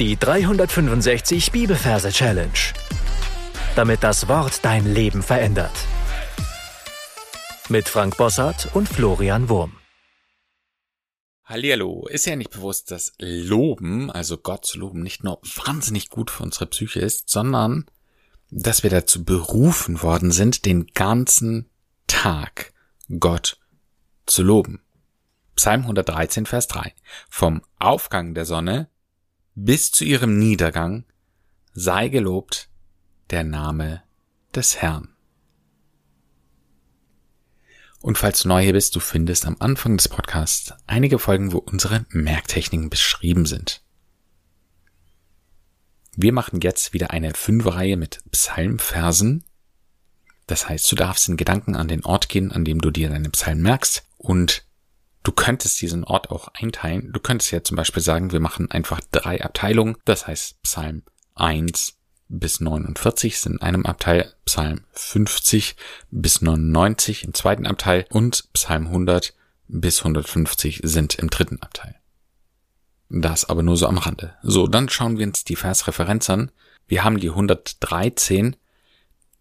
Die 365 Bibelverse Challenge. Damit das Wort dein Leben verändert. Mit Frank Bossart und Florian Wurm. Hallihallo, ist ja nicht bewusst, dass Loben, also Gott zu loben, nicht nur wahnsinnig gut für unsere Psyche ist, sondern dass wir dazu berufen worden sind, den ganzen Tag Gott zu loben. Psalm 113, Vers 3. Vom Aufgang der Sonne bis zu ihrem Niedergang sei gelobt der Name des Herrn. Und falls du neu hier bist, du findest am Anfang des Podcasts einige Folgen, wo unsere Merktechniken beschrieben sind. Wir machen jetzt wieder eine Fünferreihe mit Psalmversen. Das heißt, du darfst in Gedanken an den Ort gehen, an dem du dir deine Psalmen merkst und Du könntest diesen Ort auch einteilen. Du könntest ja zum Beispiel sagen, wir machen einfach drei Abteilungen. Das heißt, Psalm 1 bis 49 sind in einem Abteil, Psalm 50 bis 99 im zweiten Abteil und Psalm 100 bis 150 sind im dritten Abteil. Das aber nur so am Rande. So, dann schauen wir uns die Versreferenz an. Wir haben die 113,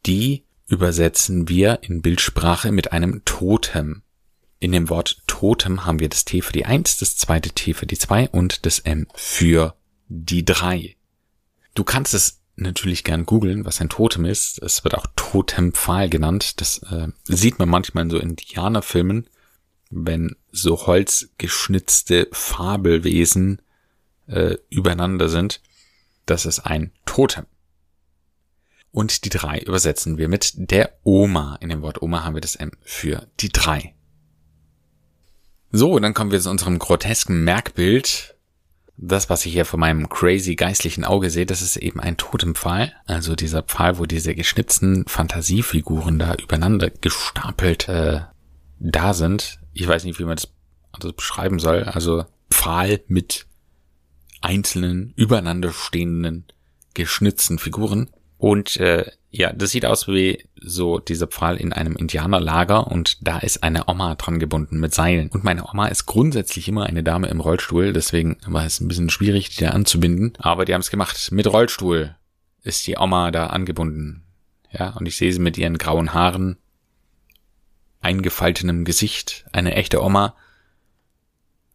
die übersetzen wir in Bildsprache mit einem Totem. In dem Wort Totem haben wir das T für die 1, das zweite T für die 2 und das M für die 3. Du kannst es natürlich gern googeln, was ein Totem ist. Es wird auch Totempfahl genannt. Das äh, sieht man manchmal in so Indianerfilmen, wenn so holzgeschnitzte Fabelwesen äh, übereinander sind. Das ist ein Totem. Und die drei übersetzen wir mit der Oma. In dem Wort Oma haben wir das M für die drei. So, dann kommen wir zu unserem grotesken Merkbild. Das, was ich hier vor meinem crazy geistlichen Auge sehe, das ist eben ein Totempfahl. Also dieser Pfahl, wo diese geschnitzten Fantasiefiguren da übereinander gestapelt äh, da sind. Ich weiß nicht, wie man das, das beschreiben soll. Also Pfahl mit einzelnen, übereinander stehenden, geschnitzten Figuren. Und äh, ja, das sieht aus wie so dieser Pfahl in einem Indianerlager und da ist eine Oma dran gebunden mit Seilen. Und meine Oma ist grundsätzlich immer eine Dame im Rollstuhl, deswegen war es ein bisschen schwierig, die da anzubinden. Aber die haben es gemacht. Mit Rollstuhl ist die Oma da angebunden. Ja, und ich sehe sie mit ihren grauen Haaren, eingefaltenem Gesicht, eine echte Oma,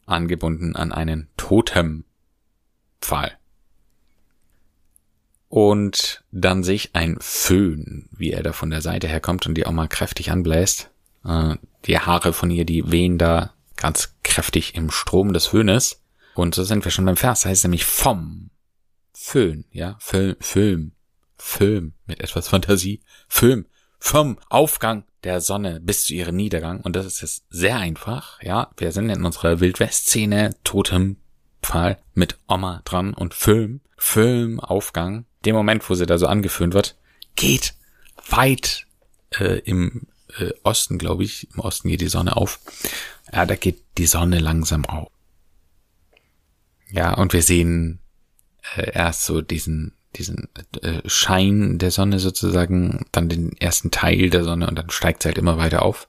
angebunden an einen Totempfahl. Und dann sehe ich ein Föhn, wie er da von der Seite herkommt und die auch mal kräftig anbläst. Äh, die Haare von ihr, die wehen da ganz kräftig im Strom des Föhnes. Und so sind wir schon beim Vers. Das heißt nämlich vom Föhn, ja, Film, Film, Film mit etwas Fantasie, Film, vom Aufgang der Sonne bis zu ihrem Niedergang. Und das ist jetzt sehr einfach, ja. Wir sind in unserer Wildwest-Szene, Totempfahl mit Oma dran und Film, Film, Aufgang dem Moment, wo sie da so angeführt wird, geht weit äh, im äh, Osten, glaube ich, im Osten geht die Sonne auf. Ja, da geht die Sonne langsam auf. Ja, und wir sehen äh, erst so diesen diesen äh, Schein der Sonne sozusagen, dann den ersten Teil der Sonne und dann steigt sie halt immer weiter auf.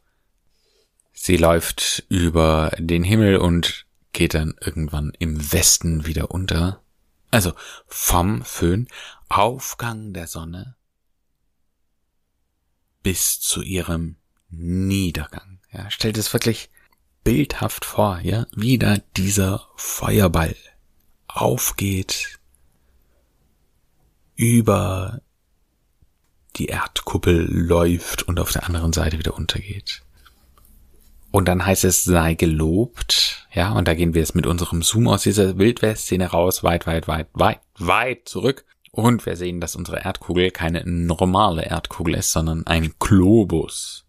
Sie läuft über den Himmel und geht dann irgendwann im Westen wieder unter. Also vom Föhn Aufgang der Sonne bis zu ihrem Niedergang. Ja, stellt es wirklich bildhaft vor, ja, wie da dieser Feuerball aufgeht über die Erdkuppel läuft und auf der anderen Seite wieder untergeht. Und dann heißt es, sei gelobt, ja, und da gehen wir jetzt mit unserem Zoom aus dieser Wildwest-Szene raus, weit, weit, weit, weit, weit zurück und wir sehen, dass unsere Erdkugel keine normale Erdkugel ist, sondern ein Globus.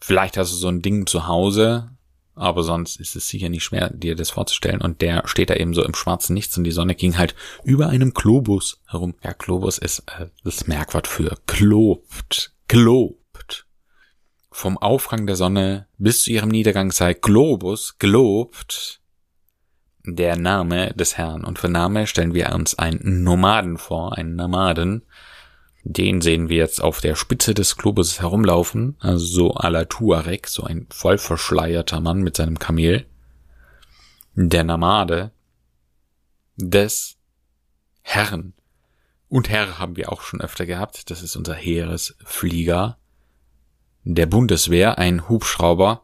Vielleicht hast du so ein Ding zu Hause, aber sonst ist es sicher nicht schwer, dir das vorzustellen. Und der steht da eben so im schwarzen Nichts und die Sonne ging halt über einem Globus herum. Ja, Globus ist äh, das Merkwort für klobt, klobt. Vom Aufgang der Sonne bis zu ihrem Niedergang sei Globus gelobt der Name des Herrn. Und für Name stellen wir uns einen Nomaden vor, einen Nomaden. Den sehen wir jetzt auf der Spitze des Globus herumlaufen, also so à la Tuareg, so ein voll verschleierter Mann mit seinem Kamel. Der Nomade des Herrn. Und Herr haben wir auch schon öfter gehabt. Das ist unser Heeresflieger der Bundeswehr, ein Hubschrauber.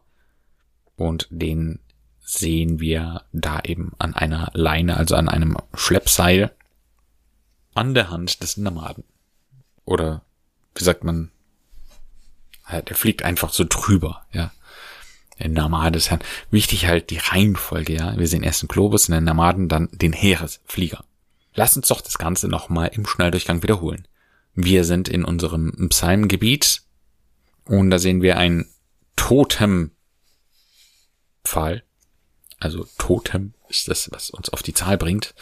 Und den sehen wir da eben an einer Leine, also an einem Schleppseil an der Hand des Nomaden. Oder wie sagt man, der fliegt einfach so drüber, ja. Der des Herrn. Wichtig halt die Reihenfolge, ja. Wir sehen erst den Globus und den Nomaden, dann den Heeresflieger. Lass uns doch das Ganze nochmal im Schnelldurchgang wiederholen. Wir sind in unserem Psalmgebiet und da sehen wir ein Totempfahl. Also Totem ist das, was uns auf die Zahl bringt.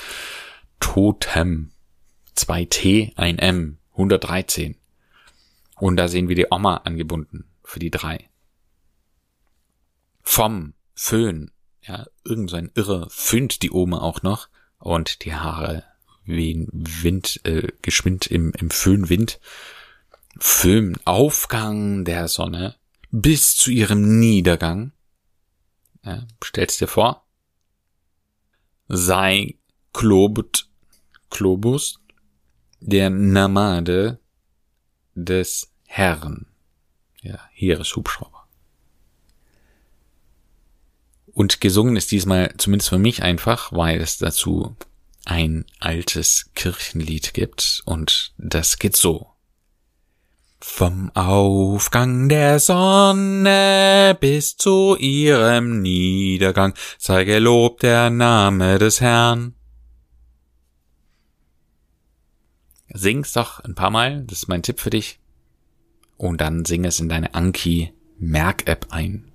Totem. 2T, ein M, 113. Und da sehen wir die Oma angebunden für die drei. Vom Föhn, ja, irgend so ein Irre föhnt die Oma auch noch und die Haare wehen Wind, äh, geschwind im, im Föhnwind. Föhn, Aufgang der Sonne bis zu ihrem Niedergang. Ja, stell's dir vor. Sei Klobut, Klobus, der Namade des Herrn. Ja, Heereshubschrauber. Und gesungen ist diesmal zumindest für mich einfach, weil es dazu ein altes Kirchenlied gibt und das geht so. Vom Aufgang der Sonne bis zu ihrem Niedergang sei gelobt der Name des Herrn. Sing's doch ein paar Mal, das ist mein Tipp für dich. Und dann sing es in deine Anki Merk-App ein.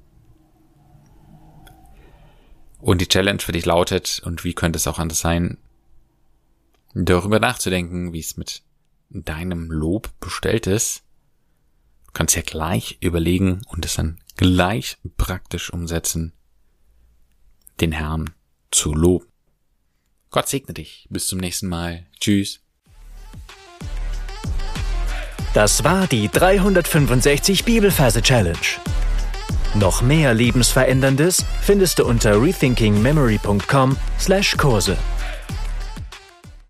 Und die Challenge für dich lautet, und wie könnte es auch anders sein, darüber nachzudenken, wie es mit deinem Lob bestellt ist. Kannst ja gleich überlegen und es dann gleich praktisch umsetzen, den Herrn zu loben. Gott segne dich. Bis zum nächsten Mal. Tschüss. Das war die 365 Bibelferse Challenge. Noch mehr Lebensveränderndes findest du unter rethinkingmemory.com/Kurse.